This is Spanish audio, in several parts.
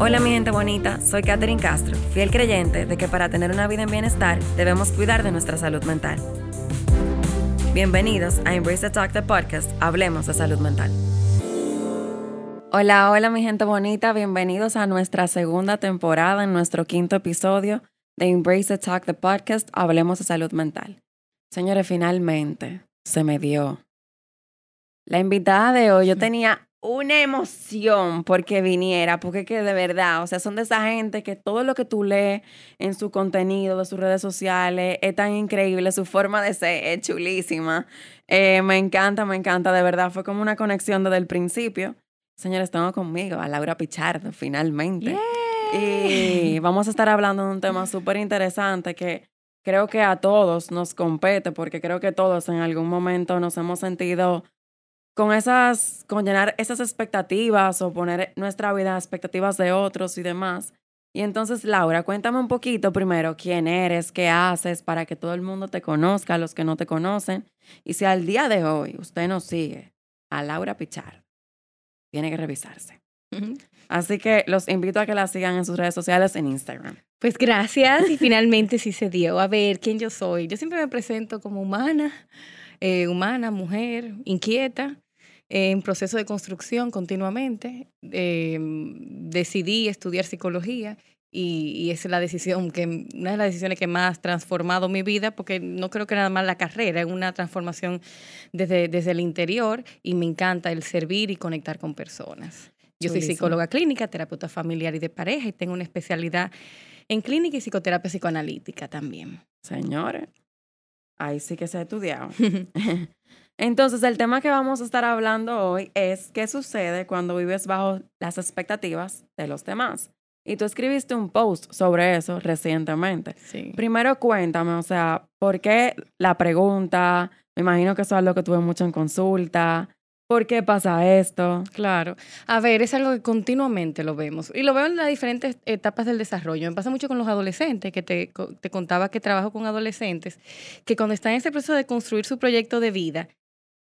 Hola mi gente bonita, soy Katherine Castro, fiel creyente de que para tener una vida en bienestar debemos cuidar de nuestra salud mental. Bienvenidos a Embrace the Talk, the podcast, Hablemos de Salud Mental. Hola, hola mi gente bonita, bienvenidos a nuestra segunda temporada en nuestro quinto episodio de Embrace the Talk, the podcast, Hablemos de Salud Mental. Señores, finalmente se me dio. La invitada de hoy, yo tenía una emoción porque viniera, porque que de verdad, o sea, son de esa gente que todo lo que tú lees en su contenido, de sus redes sociales, es tan increíble, su forma de ser es chulísima. Eh, me encanta, me encanta, de verdad, fue como una conexión desde el principio. Señores, tengo conmigo a Laura Pichardo, finalmente. Y vamos a estar hablando de un tema súper interesante que creo que a todos nos compete, porque creo que todos en algún momento nos hemos sentido con esas, con llenar esas expectativas o poner nuestra vida a expectativas de otros y demás. Y entonces, Laura, cuéntame un poquito primero quién eres, qué haces para que todo el mundo te conozca, los que no te conocen. Y si al día de hoy usted nos sigue a Laura Pichard, tiene que revisarse. Así que los invito a que la sigan en sus redes sociales en Instagram. Pues gracias y finalmente sí se dio. A ver, ¿quién yo soy? Yo siempre me presento como humana, eh, humana, mujer, inquieta, en proceso de construcción continuamente. Em, decidí estudiar psicología y, esa es la decisión que, una de las decisiones que más ha transformado mi vida, porque no creo que nada más la carrera, es una transformación desde, desde el interior y me encanta el servir y conectar con personas. Yo soy psicóloga clínica, terapeuta familiar y de pareja y tengo una especialidad en clínica y psicoterapia psicoanalítica también. Señores, ahí sí que se ha estudiado. Entonces, el tema que vamos a estar hablando hoy es qué sucede cuando vives bajo las expectativas de los demás. Y tú escribiste un post sobre eso recientemente. Sí. Primero cuéntame, o sea, ¿por qué la pregunta? Me imagino que eso es algo que tuve mucho en consulta. ¿Por qué pasa esto? Claro. A ver, es algo que continuamente lo vemos. Y lo veo en las diferentes etapas del desarrollo. Me pasa mucho con los adolescentes, que te, te contaba que trabajo con adolescentes, que cuando están en ese proceso de construir su proyecto de vida,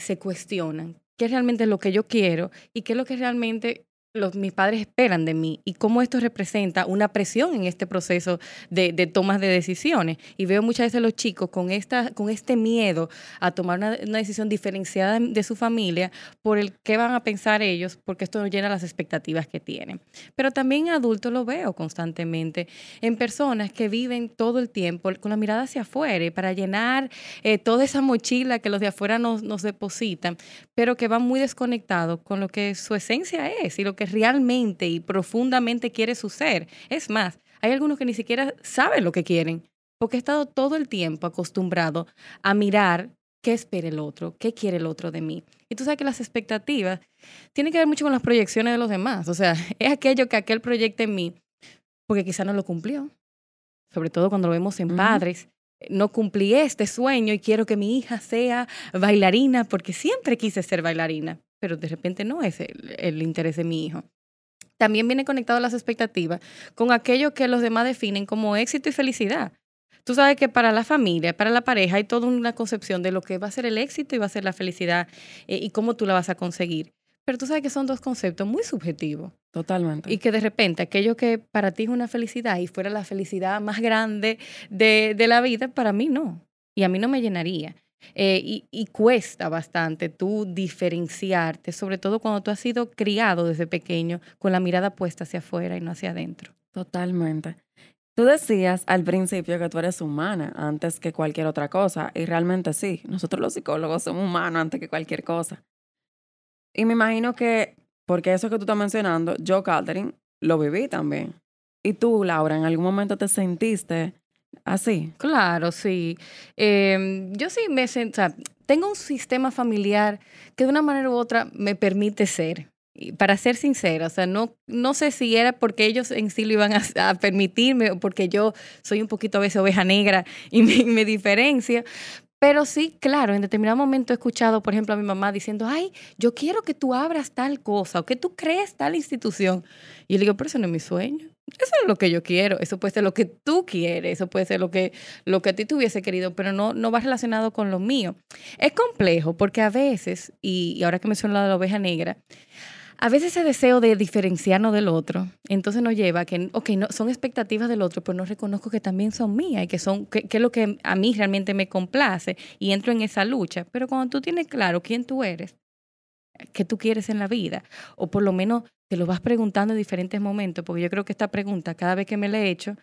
se cuestionan qué es realmente lo que yo quiero y qué es lo que realmente los, mis padres esperan de mí y cómo esto representa una presión en este proceso de, de tomas de decisiones. Y veo muchas veces los chicos con, esta, con este miedo a tomar una, una, decisión diferenciada de su familia por el qué van a pensar ellos, porque esto no llena las expectativas que tienen. Pero también adultos lo veo constantemente, en personas que viven todo el tiempo con la mirada hacia afuera y para llenar eh, toda esa mochila que los de afuera nos, nos depositan, pero que van muy desconectados con lo que su esencia es y lo que que realmente y profundamente quiere su ser. Es más, hay algunos que ni siquiera saben lo que quieren, porque he estado todo el tiempo acostumbrado a mirar qué espera el otro, qué quiere el otro de mí. Y tú sabes que las expectativas tienen que ver mucho con las proyecciones de los demás. O sea, es aquello que aquel proyecta en mí, porque quizá no lo cumplió. Sobre todo cuando lo vemos en padres. No cumplí este sueño y quiero que mi hija sea bailarina porque siempre quise ser bailarina pero de repente no es el, interés de mi hijo. También viene conectado a las expectativas con aquello que los demás definen como éxito y felicidad. Tú sabes que para la familia, para la pareja, hay toda una concepción de lo que va a ser el éxito y va a ser la felicidad eh, y cómo tú la vas a conseguir. Pero tú sabes que son dos conceptos muy subjetivos. Totalmente. Y que de repente aquello que para ti es una felicidad y fuera la felicidad más grande de, de la vida, para mí no. Y a mí no me llenaría. Eh, y, y, cuesta bastante tú diferenciarte, sobre todo cuando tú has sido criado desde pequeño con la mirada puesta hacia afuera y no hacia adentro. Totalmente. Tú decías al principio que tú eres humana antes que cualquier otra cosa, y realmente sí, nosotros los psicólogos somos humanos antes que cualquier cosa. Y me imagino que, porque eso que tú estás mencionando, yo, Catherine, lo viví también. Y tú, Laura, en algún momento te sentiste Así. Claro, sí. Eh, yo sí me o sea, tengo un sistema familiar que de una manera u otra me permite ser. Y para ser sincera, o sea, no, no sé si era porque ellos en sí lo iban a, permitirme o porque yo soy un poquito a veces oveja negra y me, me diferencia, pero sí, claro, en determinado momento he escuchado, por ejemplo, a mi mamá diciendo, ay, yo quiero que tú abras tal cosa o que tú crees tal institución. Y yo le digo, pero eso no es mi sueño. Eso es lo que yo quiero. Eso puede ser lo que tú quieres. Eso puede ser lo que, lo que a ti te hubiese querido, pero no, no va relacionado con lo mío. Es complejo porque a veces, y, ahora que menciono la de la oveja negra, a veces ese deseo de diferenciarnos del otro, entonces nos lleva a que, ok, no, son expectativas del otro, pero no reconozco que también son mías y que son, que, es lo que a mí realmente me complace y entro en esa lucha. Pero cuando tú tienes claro quién tú eres, qué tú quieres en la vida, o por lo menos te lo vas preguntando en diferentes momentos, porque yo creo que esta pregunta, cada vez que me la he hecho,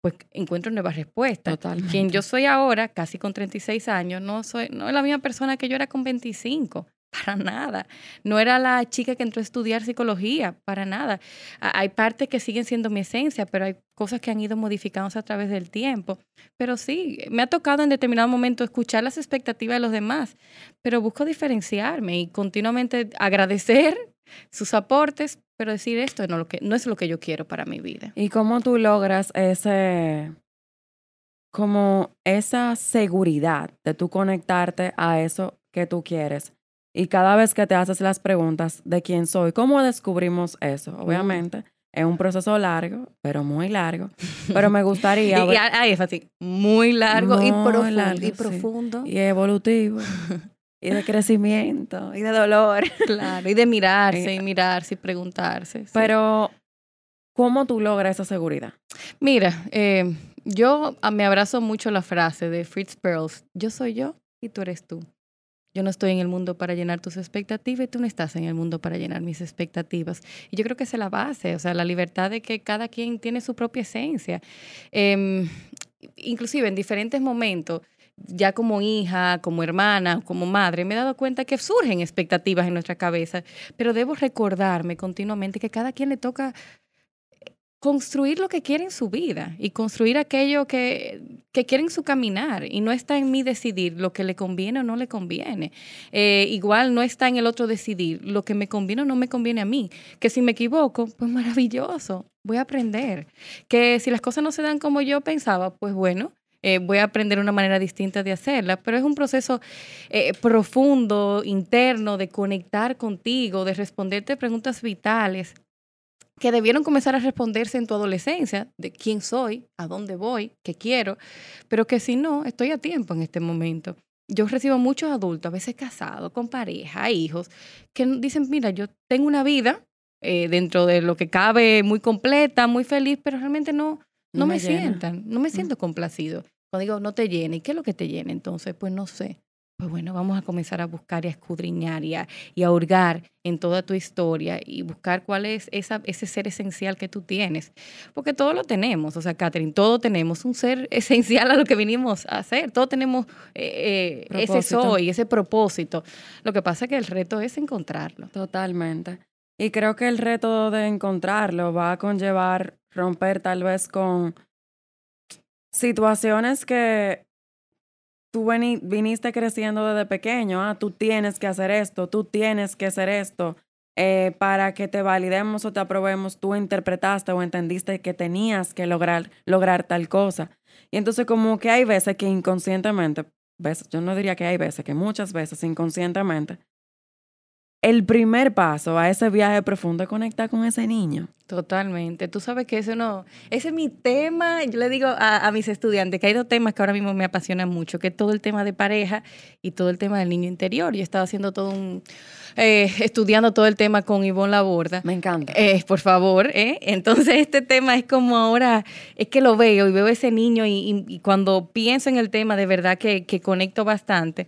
pues encuentro nuevas respuestas. Totalmente. Quien yo soy ahora, casi con 36 años, no soy no es la misma persona que yo era con 25. Para nada. No era la chica que entró a estudiar psicología, para nada. Hay partes que siguen siendo mi esencia, pero hay cosas que han ido modificándose a través del tiempo. Pero sí, me ha tocado en determinado momento escuchar las expectativas de los demás, pero busco diferenciarme y continuamente agradecer sus aportes, pero decir esto no, lo que, no es lo que yo quiero para mi vida. ¿Y cómo tú logras ese, como esa seguridad de tú conectarte a eso que tú quieres? Y cada vez que te haces las preguntas de quién soy, ¿cómo descubrimos eso? Obviamente, es un proceso largo, pero muy largo. Pero me gustaría... y, es así, muy largo y profundo. y, profundo. y evolutivo. y de crecimiento, y de dolor. Claro, y de mirarse, y mirarse, y preguntarse. Pero, ¿cómo tú logras esa seguridad? Mira, eh, yo me abrazo mucho la frase de Fritz Perls, yo soy yo y tú eres tú. Yo no estoy en el mundo para llenar tus expectativas y tú no estás en el mundo para llenar mis expectativas. Y yo creo que esa es la base, o sea, la libertad de que cada quien tiene su propia esencia. Em, inclusive en diferentes momentos, ya como hija, como hermana, como madre, me he dado cuenta que surgen expectativas en nuestra cabeza, pero debo recordarme continuamente que cada quien le toca construir lo que quiere en su vida y construir aquello que, que quiere en su caminar. Y no está en mí decidir lo que le conviene o no le conviene. Eh, igual no está en el otro decidir lo que me conviene o no me conviene a mí. Que si me equivoco, pues maravilloso, voy a aprender. Que si las cosas no se dan como yo pensaba, pues bueno, eh, voy a aprender una manera distinta de hacerla, pero es un proceso eh, profundo, interno, de conectar contigo, de responderte preguntas vitales que debieron comenzar a responderse en tu adolescencia, de quién soy, a dónde voy, qué quiero, pero que si no, estoy a tiempo en este momento. Yo recibo muchos adultos, a veces casados, con pareja, hijos, que dicen, mira, yo tengo una vida eh, dentro de lo que cabe muy completa, muy feliz, pero realmente no, no, me, sientan, no me mm. siento complacido. Cuando digo no te llene, ¿y qué es lo que te llena entonces? Pues no sé pues bueno, vamos a comenzar a buscar y a escudriñar y a, y a hurgar en toda tu historia y buscar cuál es esa, ese ser esencial que tú tienes. Porque todo lo tenemos, o sea, Catherine, todo tenemos un ser esencial a lo que vinimos a hacer, todos tenemos eh, eh, ese soy, ese propósito. Lo que pasa es que el reto es encontrarlo. Totalmente. Y creo que el reto de encontrarlo va a conllevar romper tal vez con situaciones que tú viniste creciendo desde pequeño, ah, tú tienes que hacer esto, tú tienes que hacer esto, eh, para que te validemos o te aprobemos, tú interpretaste o entendiste que tenías que lograr, lograr tal cosa. Y entonces como que hay veces que inconscientemente, veces, yo no diría que hay veces, que muchas veces inconscientemente, el primer paso a ese viaje profundo es conectar con ese niño. Totalmente. Tú sabes que eso no, ese es mi tema. Yo le digo a, mis estudiantes que hay dos temas que ahora mismo me apasionan mucho, que es todo el tema de pareja y todo el tema del niño interior. Yo he estado haciendo todo un, eh, estudiando todo el tema con Ivonne Laborda. Me encanta. Eh, por favor, ¿eh? Entonces este tema es como ahora, es que lo veo y veo ese niño y, cuando pienso en el tema de verdad que, que conecto bastante.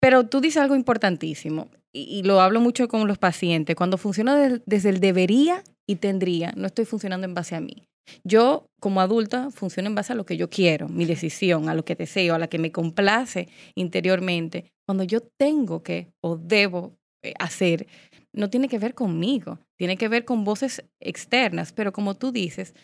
Pero tú dices algo importantísimo y, lo hablo mucho con los pacientes, cuando funciona desde el debería y tendría, no estoy funcionando en base a mí. Yo, como adulta, funciono en base a lo que yo quiero, mi decisión, a lo que deseo, a la que me complace interiormente. Cuando yo tengo que o debo eh, hacer, no tiene que ver conmigo, tiene que ver con voces externas, pero como tú dices,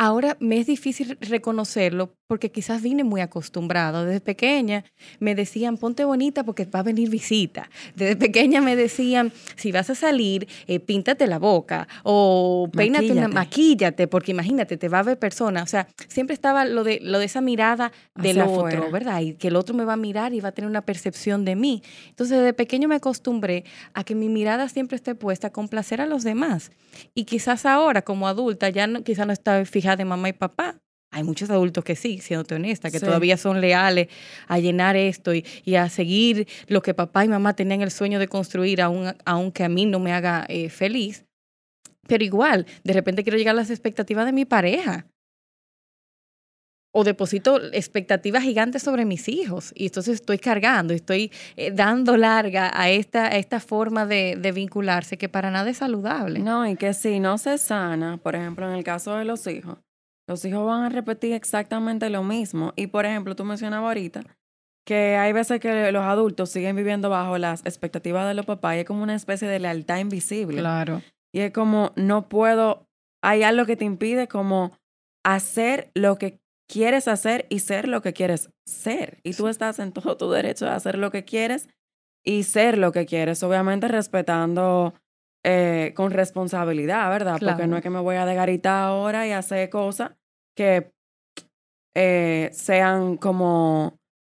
Ahora me es difícil reconocerlo porque quizás vine muy acostumbrado. Desde pequeña me decían, ponte bonita porque va a venir visita. Desde pequeña me decían, si vas a salir, eh, píntate la boca o peínate una, maquíllate, porque imagínate, te va a ver persona. O sea, siempre estaba lo de, lo de esa mirada del otro, ¿verdad? Y que el otro me va a mirar y va a tener una percepción de mí. Entonces, desde pequeño me acostumbré a que mi mirada siempre esté puesta a complacer a los demás. Y quizás ahora, como adulta, ya no, quizás no estaba fijada de mamá y papá, Hay muchos adultos que sí, siéndote honesta, que todavía son leales a llenar esto y, a seguir lo que papá y mamá tenían el sueño de construir, aunque a mí no me haga eh, feliz. Pero igual, de repente quiero llegar a las expectativas de mi pareja o deposito expectativas gigantes sobre mis hijos y entonces estoy cargando, estoy eh, dando larga a esta, esta forma de, de, vincularse que para nada es saludable. No, y que si no se sana, por ejemplo, en el caso de los hijos, los hijos van a repetir exactamente lo mismo. Y por ejemplo, tú mencionabas ahorita que hay veces que los adultos siguen viviendo bajo las expectativas de los papás y es como una especie de lealtad invisible. Claro. Y es como, no puedo, hay algo que te impide como hacer lo que quieres hacer y ser lo que quieres ser. Y tú estás en todo tu derecho de hacer lo que quieres y ser lo que quieres, obviamente respetando eh, con responsabilidad, ¿verdad? Porque no es que me voy a degaritar ahora y hacer cosas que eh, sean como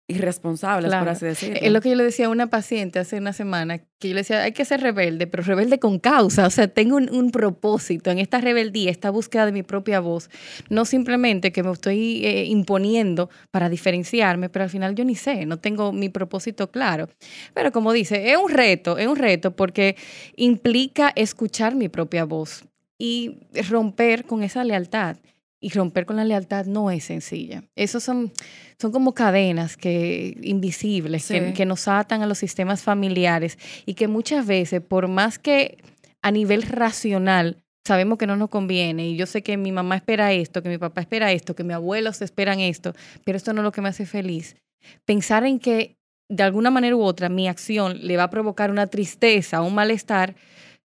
irresponsables, por así decirlo. Es lo que yo le decía a una paciente hace una semana, que yo le decía, hay que ser rebelde, pero rebelde con causa, o sea, tengo un, propósito en esta rebeldía, esta búsqueda de mi propia voz, no simplemente que me estoy eh, imponiendo para diferenciarme, pero al final yo ni sé, no tengo mi propósito claro. Pero como dice, es un reto, es un reto porque implica escuchar mi propia voz y romper con esa lealtad y romper con la lealtad no es sencilla. Esos son, son como cadenas que, invisibles que, que, nos atan a los sistemas familiares y que muchas veces, por más que a nivel racional sabemos que no nos conviene y yo sé que mi mamá espera esto, que mi papá espera esto, que mis abuelos esperan esto, pero esto no es lo que me hace feliz. Pensar en que de alguna manera u otra mi acción le va a provocar una tristeza, un malestar,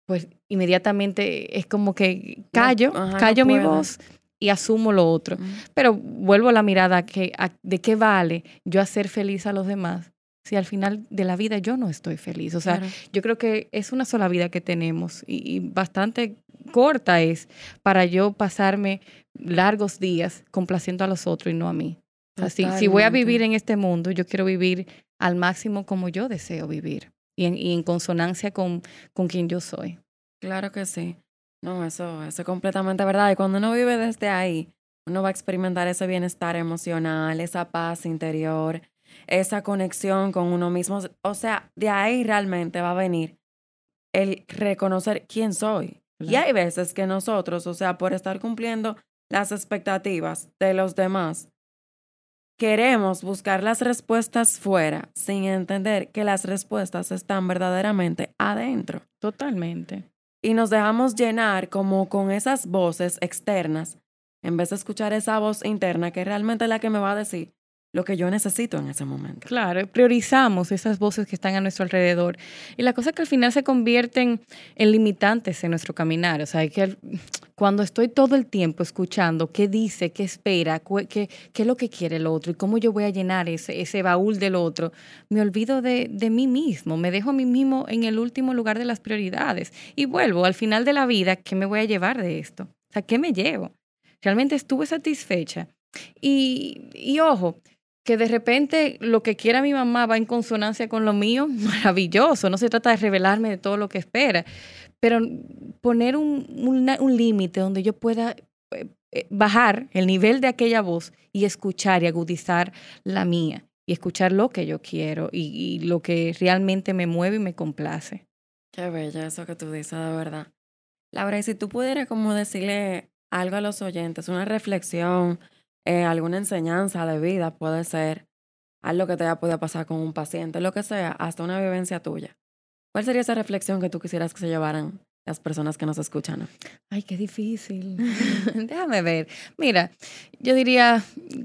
pues inmediatamente es como que callo, callo mi voz y asumo lo otro. Pero vuelvo a la mirada que, de qué vale yo hacer feliz a los demás si al final de la vida yo no estoy feliz. O sea, yo creo que es una sola vida que tenemos y, bastante corta es para yo pasarme largos días complaciendo a los otros y no a mí. Así, si voy a vivir en este mundo, yo quiero vivir al máximo como yo deseo vivir y en, y en consonancia con, con quien yo soy. Claro que sí. No, eso, eso es completamente verdad. Y cuando uno vive desde ahí, uno va a experimentar ese bienestar emocional, esa paz interior, esa conexión con uno mismo. O sea, de ahí realmente va a venir el reconocer quién soy. Y hay veces que nosotros, o sea, por estar cumpliendo las expectativas de los demás, queremos buscar las respuestas fuera sin entender que las respuestas están verdaderamente adentro. Totalmente y nos dejamos llenar como con esas voces externas en vez de escuchar esa voz interna que realmente es la que me va a decir lo que yo necesito en ese momento. Claro, priorizamos esas voces que están a nuestro alrededor. Y la cosa es que al final se convierten en limitantes en nuestro caminar. O sea, que cuando estoy todo el tiempo escuchando qué dice, qué espera, qué, qué es lo que quiere el otro y cómo yo voy a llenar ese, ese baúl del otro, me olvido de, de mí mismo, me dejo a mí mismo en el último lugar de las prioridades. Y vuelvo al final de la vida, ¿qué me voy a llevar de esto? O sea, ¿qué me llevo? Realmente estuve satisfecha. Y, y ojo, que de repente lo que quiera mi mamá va en consonancia con lo mío, maravilloso. No se trata de revelarme de todo lo que espera, pero poner un, un, límite donde yo pueda eh, eh, bajar el nivel de aquella voz y escuchar y agudizar la mía y escuchar lo que yo quiero y, lo que realmente me mueve y me complace. Qué bella eso que tú dices, de verdad. Laura, y si tú pudieras como decirle algo a los oyentes, una reflexión, eh, alguna enseñanza de vida, puede ser algo que te haya podido pasar con un paciente, lo que sea, hasta una vivencia tuya. ¿Cuál sería esa reflexión que tú quisieras que se llevaran las personas que nos escuchan? Ay, qué difícil. Déjame ver. Mira, yo diría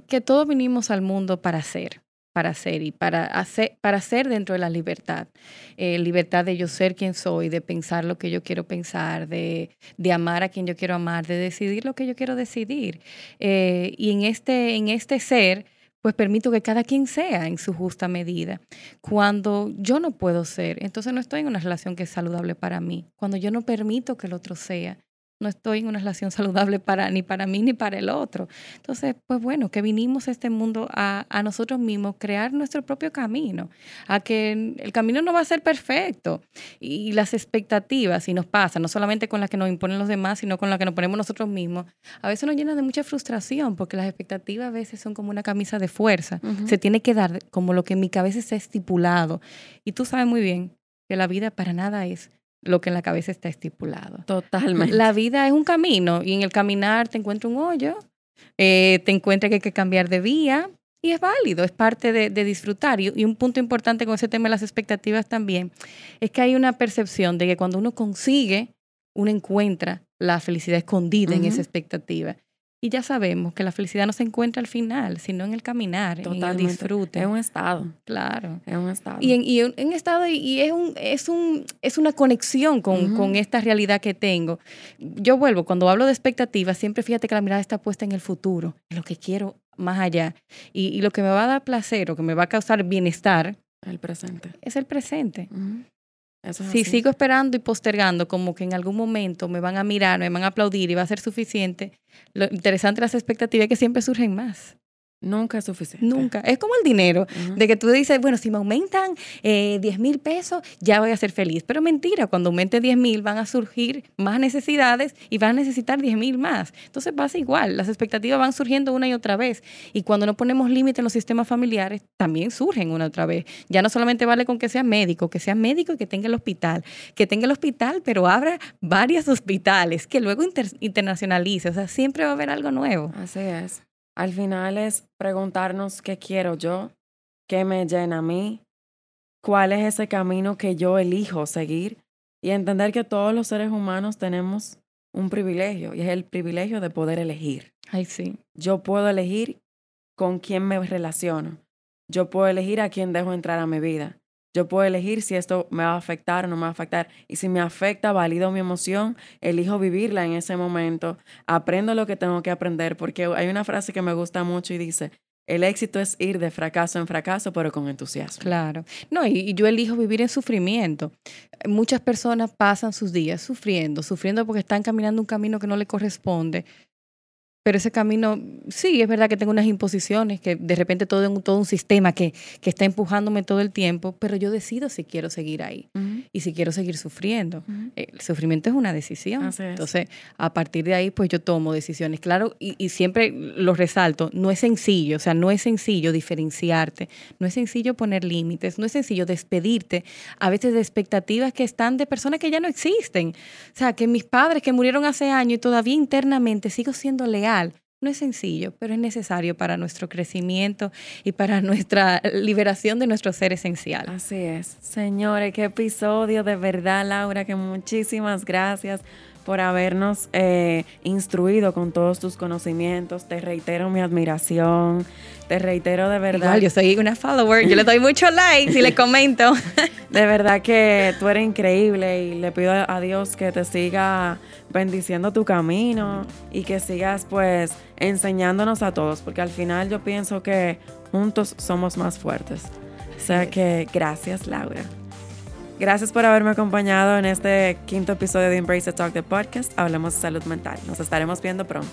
que todos vinimos al mundo para ser para ser y para hacer, para ser dentro de la libertad. Eh, libertad de yo ser quien soy, de pensar lo que yo quiero pensar, de, de amar a quien yo quiero amar, de decidir lo que yo quiero decidir. Eh, y en este, en este ser, pues permito que cada quien sea en su justa medida. Cuando yo no puedo ser, entonces no estoy en una relación que es saludable para mí. Cuando yo no permito que el otro sea, no estoy en una relación saludable para ni para mí ni para el otro. Entonces, pues bueno, que vinimos a este mundo a, a nosotros mismos, crear nuestro propio camino, a que el camino no va a ser perfecto y las expectativas, y nos pasa, no solamente con las que nos imponen los demás, sino con las que nos ponemos nosotros mismos, a veces nos llenan de mucha frustración porque las expectativas a veces son como una camisa de fuerza. Se tiene que dar como lo que en mi cabeza está estipulado. Y tú sabes muy bien que la vida para nada es lo que en la cabeza está estipulado. Totalmente. La vida es un camino y en el caminar te encuentra un hoyo, eh, te encuentra que hay que cambiar de vía y es válido, es parte de, disfrutar. Y, y, un punto importante con ese tema de las expectativas también es que hay una percepción de que cuando uno consigue, uno encuentra la felicidad escondida en esa expectativa. Y ya sabemos que la felicidad no se encuentra al final, sino en el caminar, en el disfrute. Es un estado. Claro. Es un estado. Y en, y en estado, y es, un, es, un, es una conexión con, con, esta realidad que tengo. Yo vuelvo, cuando hablo de expectativas, siempre fíjate que la mirada está puesta en el futuro, en lo que quiero más allá. Y, y lo que me va a dar placer o que me va a causar bienestar. El presente. Es el presente si sigo esperando y postergando, como que en algún momento me van a mirar, me van a aplaudir y va a ser suficiente, lo interesante de las expectativas es que siempre surgen más. Nunca es suficiente. Nunca. Es como el dinero, de que tú dices, bueno, si me aumentan eh, 10 mil pesos, ya voy a ser feliz. Pero mentira, cuando aumente 10 mil van a surgir más necesidades y van a necesitar 10 mil más. Entonces pasa igual, las expectativas van surgiendo una y otra vez. Y cuando no ponemos límite en los sistemas familiares, también surgen una y otra vez. Ya no solamente vale con que sea médico, que sea médico y que tenga el hospital, que tenga el hospital, pero abra varios hospitales, que luego internacionalice. O sea, siempre va a haber algo nuevo. Así es. Al final es preguntarnos qué quiero yo, qué me llena a mí, cuál es ese camino que yo elijo seguir y entender que todos los seres humanos tenemos un privilegio y es el privilegio de poder elegir. Ay, sí. Yo puedo elegir con quién me relaciono. Yo puedo elegir a quién dejo entrar a mi vida. Yo puedo elegir si esto me va a afectar o no me va a afectar. Y si me afecta, valido mi emoción, elijo vivirla en ese momento, aprendo lo que tengo que aprender, porque hay una frase que me gusta mucho y dice, el éxito es ir de fracaso en fracaso, pero con entusiasmo. Claro. No, y, yo elijo vivir en sufrimiento. Muchas personas pasan sus días sufriendo, sufriendo porque están caminando un camino que no le corresponde, pero ese camino, sí, es verdad que tengo unas imposiciones, que de repente todo un, todo un sistema que, que está empujándome todo el tiempo, pero yo decido si quiero seguir ahí y si quiero seguir sufriendo. El sufrimiento es una decisión. Entonces, a partir de ahí, pues yo tomo decisiones. Claro, y, y, siempre lo resalto, no es sencillo, o sea, no es sencillo diferenciarte, no es sencillo poner límites, no es sencillo despedirte a veces de expectativas que están de personas que ya no existen. O sea, que mis padres que murieron hace años y todavía internamente sigo siendo leal no es sencillo, pero es necesario para nuestro crecimiento y para nuestra liberación de nuestro ser esencial. Así es. Señores, qué episodio de verdad, Laura, que muchísimas gracias por habernos eh, instruido con todos tus conocimientos. Te reitero mi admiración. Te reitero de verdad. Igual, yo soy una follower. Yo le doy muchos likes y le comento. De verdad que tú eres increíble y le pido a Dios que te siga bendiciendo tu camino y que sigas pues enseñándonos a todos, porque al final yo pienso que juntos somos más fuertes. O sea que gracias, Laura. Gracias por haberme acompañado en este quinto episodio de Embrace the Talk, the podcast. Hablamos de salud mental. Nos estaremos viendo pronto.